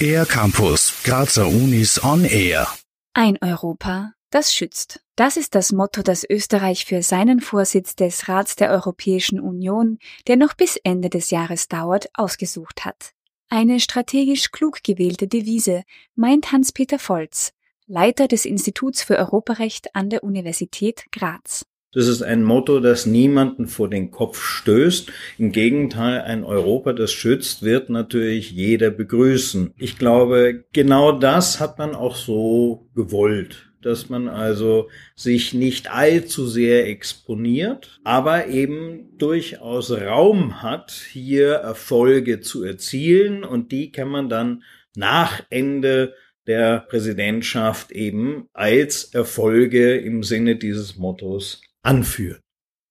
Air Campus, Grazer Unis on Air. Ein Europa, das schützt. Das ist das Motto, das Österreich für seinen Vorsitz des Rats der Europäischen Union, der noch bis Ende des Jahres dauert, ausgesucht hat. Eine strategisch klug gewählte Devise, meint Hans-Peter Volz, Leiter des Instituts für Europarecht an der Universität Graz. Das ist ein Motto, das niemanden vor den Kopf stößt. Im Gegenteil, ein Europa, das schützt, wird natürlich jeder begrüßen. Ich glaube, genau das hat man auch so gewollt dass man also sich nicht allzu sehr exponiert, aber eben durchaus Raum hat, hier Erfolge zu erzielen und die kann man dann nach Ende der Präsidentschaft eben als Erfolge im Sinne dieses Mottos anführen.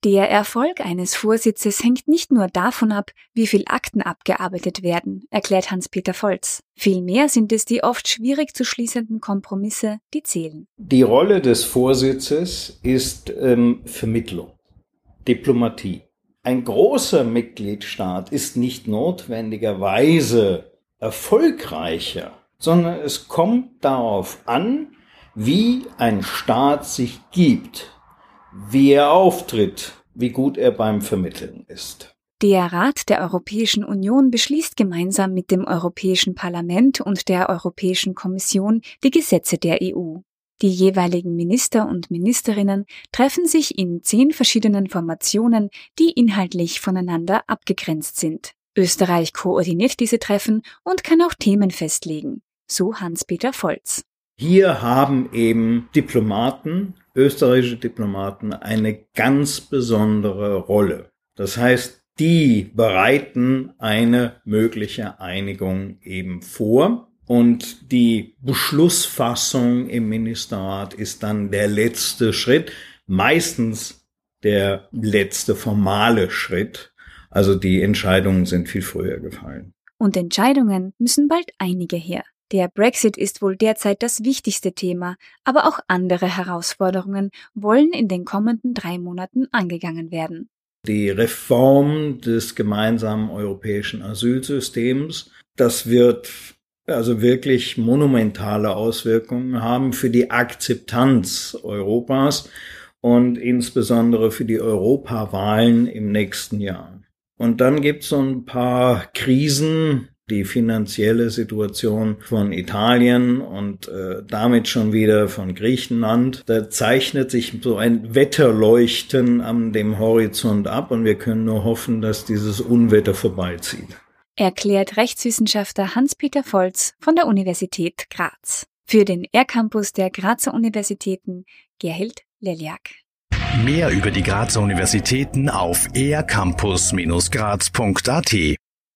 Der Erfolg eines Vorsitzes hängt nicht nur davon ab, wie viel Akten abgearbeitet werden, erklärt Hans-Peter Volz. Vielmehr sind es die oft schwierig zu schließenden Kompromisse, die zählen. Die Rolle des Vorsitzes ist ähm, Vermittlung, Diplomatie. Ein großer Mitgliedstaat ist nicht notwendigerweise erfolgreicher, sondern es kommt darauf an, wie ein Staat sich gibt wie er auftritt, wie gut er beim Vermitteln ist. Der Rat der Europäischen Union beschließt gemeinsam mit dem Europäischen Parlament und der Europäischen Kommission die Gesetze der EU. Die jeweiligen Minister und Ministerinnen treffen sich in zehn verschiedenen Formationen, die inhaltlich voneinander abgegrenzt sind. Österreich koordiniert diese Treffen und kann auch Themen festlegen, so Hans-Peter Volz. Hier haben eben Diplomaten, österreichische Diplomaten, eine ganz besondere Rolle. Das heißt, die bereiten eine mögliche Einigung eben vor. Und die Beschlussfassung im Ministerrat ist dann der letzte Schritt, meistens der letzte formale Schritt. Also die Entscheidungen sind viel früher gefallen. Und Entscheidungen müssen bald einige her. Der Brexit ist wohl derzeit das wichtigste Thema, aber auch andere Herausforderungen wollen in den kommenden drei Monaten angegangen werden. Die Reform des gemeinsamen europäischen Asylsystems, das wird also wirklich monumentale Auswirkungen haben für die Akzeptanz Europas und insbesondere für die Europawahlen im nächsten Jahr. Und dann gibt es so ein paar Krisen, die finanzielle Situation von Italien und äh, damit schon wieder von Griechenland. Da zeichnet sich so ein Wetterleuchten an dem Horizont ab und wir können nur hoffen, dass dieses Unwetter vorbeizieht. Erklärt Rechtswissenschaftler Hans-Peter Volz von der Universität Graz. Für den R-Campus der Grazer Universitäten Gerhild Leliak. Mehr über die Grazer Universitäten auf ercampus-graz.at